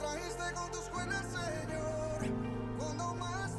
Con tus Señor. Cuando más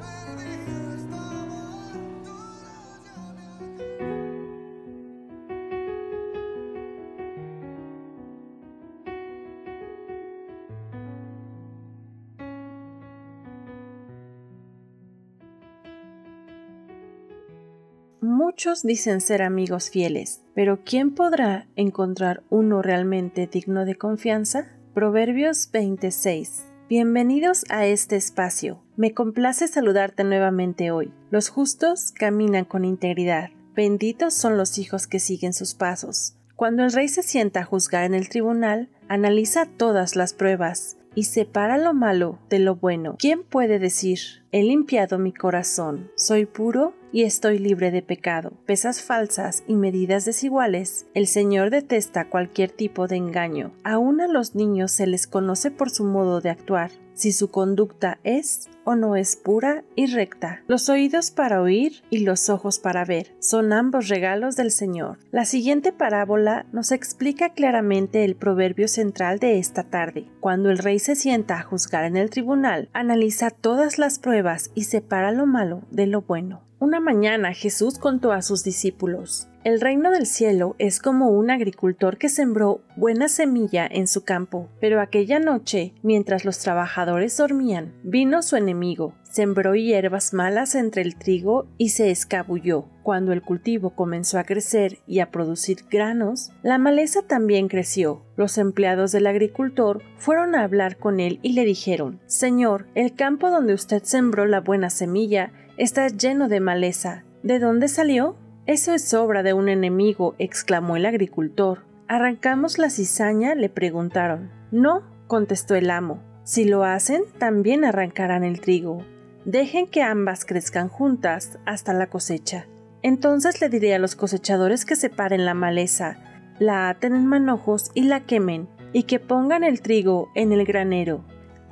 Muchos dicen ser amigos fieles, pero ¿quién podrá encontrar uno realmente digno de confianza? Proverbios 26. Bienvenidos a este espacio. Me complace saludarte nuevamente hoy. Los justos caminan con integridad. Benditos son los hijos que siguen sus pasos. Cuando el rey se sienta a juzgar en el tribunal, analiza todas las pruebas y separa lo malo de lo bueno. ¿Quién puede decir, he limpiado mi corazón, soy puro y estoy libre de pecado? Pesas falsas y medidas desiguales. El Señor detesta cualquier tipo de engaño. Aún a los niños se les conoce por su modo de actuar, si su conducta es o no es pura y recta. Los oídos para oír y los ojos para ver son ambos regalos del Señor. La siguiente parábola nos explica claramente el proverbio central de esta tarde. Cuando el rey se sienta a juzgar en el tribunal, analiza todas las pruebas y separa lo malo de lo bueno. Una mañana Jesús contó a sus discípulos, el reino del cielo es como un agricultor que sembró buena semilla en su campo, pero aquella noche, mientras los trabajadores dormían, vino su enemigo, sembró hierbas malas entre el trigo y se escabulló. Cuando el cultivo comenzó a crecer y a producir granos, la maleza también creció. Los empleados del agricultor fueron a hablar con él y le dijeron, Señor, el campo donde usted sembró la buena semilla está lleno de maleza. ¿De dónde salió? Eso es obra de un enemigo, exclamó el agricultor. ¿Arrancamos la cizaña? le preguntaron. No, contestó el amo. Si lo hacen, también arrancarán el trigo. Dejen que ambas crezcan juntas hasta la cosecha. Entonces le diré a los cosechadores que separen la maleza, la aten en manojos y la quemen, y que pongan el trigo en el granero.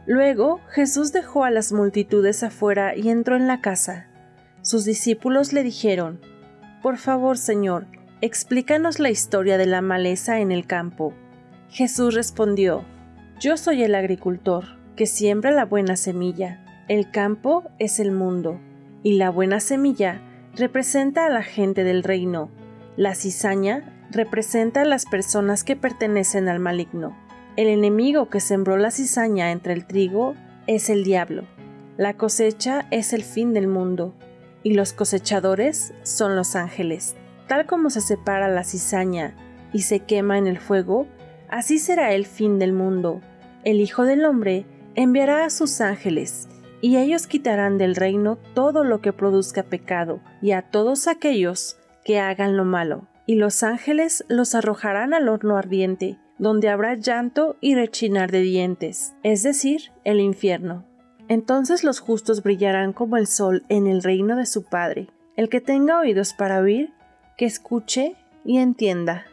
Luego Jesús dejó a las multitudes afuera y entró en la casa. Sus discípulos le dijeron, Por favor, Señor, explícanos la historia de la maleza en el campo. Jesús respondió, Yo soy el agricultor, que siembra la buena semilla. El campo es el mundo, y la buena semilla representa a la gente del reino. La cizaña representa a las personas que pertenecen al maligno. El enemigo que sembró la cizaña entre el trigo es el diablo. La cosecha es el fin del mundo, y los cosechadores son los ángeles. Tal como se separa la cizaña y se quema en el fuego, así será el fin del mundo. El Hijo del Hombre enviará a sus ángeles, y ellos quitarán del reino todo lo que produzca pecado, y a todos aquellos que hagan lo malo. Y los ángeles los arrojarán al horno ardiente, donde habrá llanto y rechinar de dientes, es decir, el infierno. Entonces los justos brillarán como el sol en el reino de su Padre. El que tenga oídos para oír, que escuche y entienda.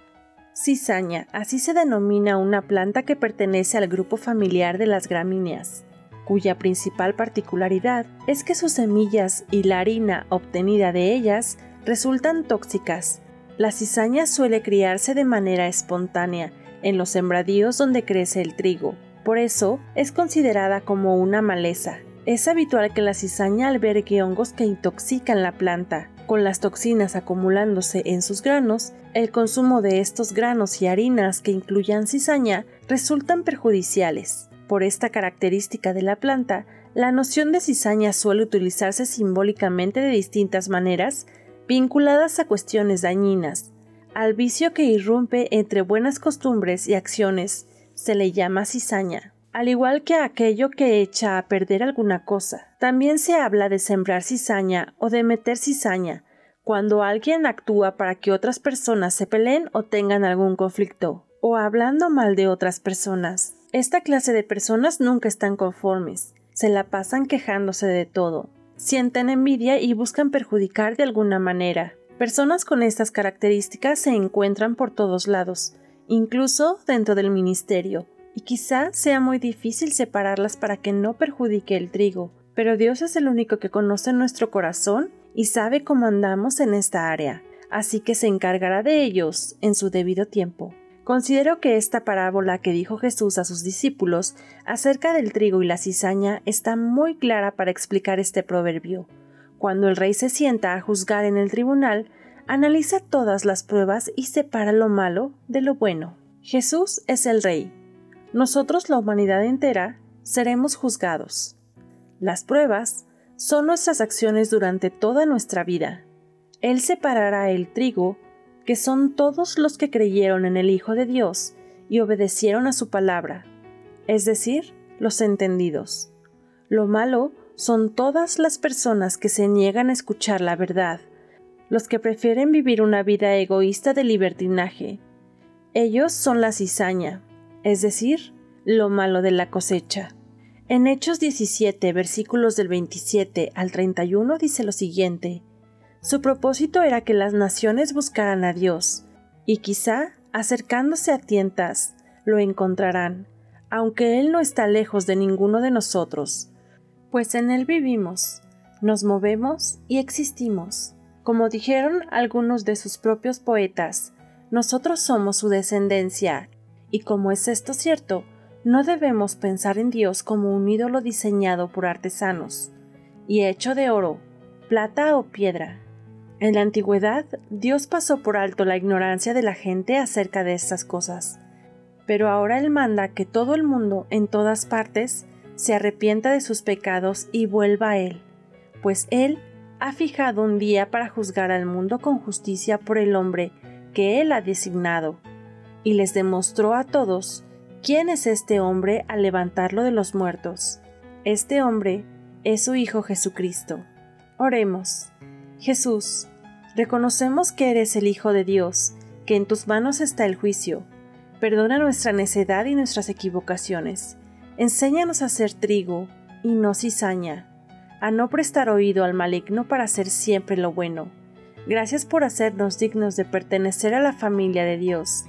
Cizaña, así se denomina una planta que pertenece al grupo familiar de las gramíneas, cuya principal particularidad es que sus semillas y la harina obtenida de ellas resultan tóxicas. La cizaña suele criarse de manera espontánea en los sembradíos donde crece el trigo. Por eso es considerada como una maleza. Es habitual que la cizaña albergue hongos que intoxican la planta. Con las toxinas acumulándose en sus granos, el consumo de estos granos y harinas que incluyan cizaña resultan perjudiciales. Por esta característica de la planta, la noción de cizaña suele utilizarse simbólicamente de distintas maneras, vinculadas a cuestiones dañinas. Al vicio que irrumpe entre buenas costumbres y acciones se le llama cizaña, al igual que a aquello que echa a perder alguna cosa. También se habla de sembrar cizaña o de meter cizaña, cuando alguien actúa para que otras personas se peleen o tengan algún conflicto, o hablando mal de otras personas. Esta clase de personas nunca están conformes, se la pasan quejándose de todo, sienten envidia y buscan perjudicar de alguna manera. Personas con estas características se encuentran por todos lados, incluso dentro del ministerio, y quizá sea muy difícil separarlas para que no perjudique el trigo, pero Dios es el único que conoce nuestro corazón y sabe cómo andamos en esta área, así que se encargará de ellos en su debido tiempo. Considero que esta parábola que dijo Jesús a sus discípulos acerca del trigo y la cizaña está muy clara para explicar este proverbio. Cuando el rey se sienta a juzgar en el tribunal, analiza todas las pruebas y separa lo malo de lo bueno. Jesús es el rey. Nosotros, la humanidad entera, seremos juzgados. Las pruebas son nuestras acciones durante toda nuestra vida. Él separará el trigo que son todos los que creyeron en el Hijo de Dios y obedecieron a su palabra, es decir, los entendidos. Lo malo son todas las personas que se niegan a escuchar la verdad, los que prefieren vivir una vida egoísta de libertinaje. Ellos son la cizaña, es decir, lo malo de la cosecha. En Hechos 17, versículos del 27 al 31 dice lo siguiente, su propósito era que las naciones buscaran a Dios, y quizá, acercándose a tientas, lo encontrarán, aunque Él no está lejos de ninguno de nosotros, pues en Él vivimos, nos movemos y existimos. Como dijeron algunos de sus propios poetas, nosotros somos su descendencia, y como es esto cierto, no debemos pensar en Dios como un ídolo diseñado por artesanos, y hecho de oro, plata o piedra, en la antigüedad, Dios pasó por alto la ignorancia de la gente acerca de estas cosas, pero ahora Él manda que todo el mundo, en todas partes, se arrepienta de sus pecados y vuelva a Él, pues Él ha fijado un día para juzgar al mundo con justicia por el hombre que Él ha designado, y les demostró a todos quién es este hombre al levantarlo de los muertos. Este hombre es su Hijo Jesucristo. Oremos. Jesús, reconocemos que eres el Hijo de Dios, que en tus manos está el juicio. Perdona nuestra necedad y nuestras equivocaciones. Enséñanos a ser trigo y no cizaña, a no prestar oído al maligno para hacer siempre lo bueno. Gracias por hacernos dignos de pertenecer a la familia de Dios.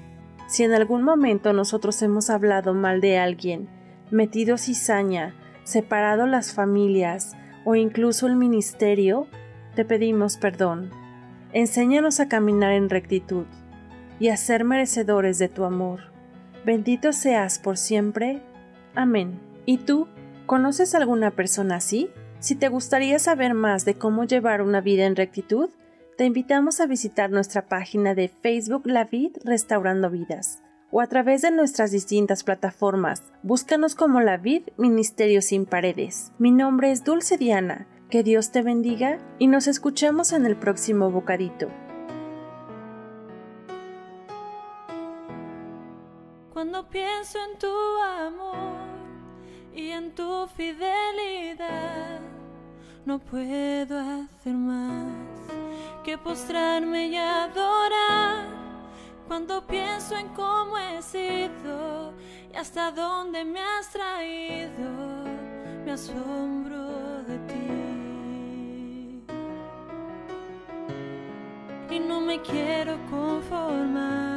Si en algún momento nosotros hemos hablado mal de alguien, metido cizaña, separado las familias o incluso el ministerio, te pedimos perdón. Enséñanos a caminar en rectitud y a ser merecedores de tu amor. Bendito seas por siempre. Amén. ¿Y tú? ¿Conoces alguna persona así? Si te gustaría saber más de cómo llevar una vida en rectitud, te invitamos a visitar nuestra página de Facebook La Vid Restaurando Vidas o a través de nuestras distintas plataformas. Búscanos como La Vid Ministerio sin Paredes. Mi nombre es Dulce Diana que Dios te bendiga y nos escuchamos en el próximo bocadito. Cuando pienso en tu amor y en tu fidelidad, no puedo hacer más que postrarme y adorar. Cuando pienso en cómo he sido y hasta dónde me has traído, me asombro de ti. y no me quiero conformar.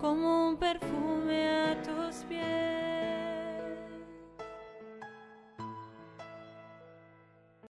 como un perfume a tus pies.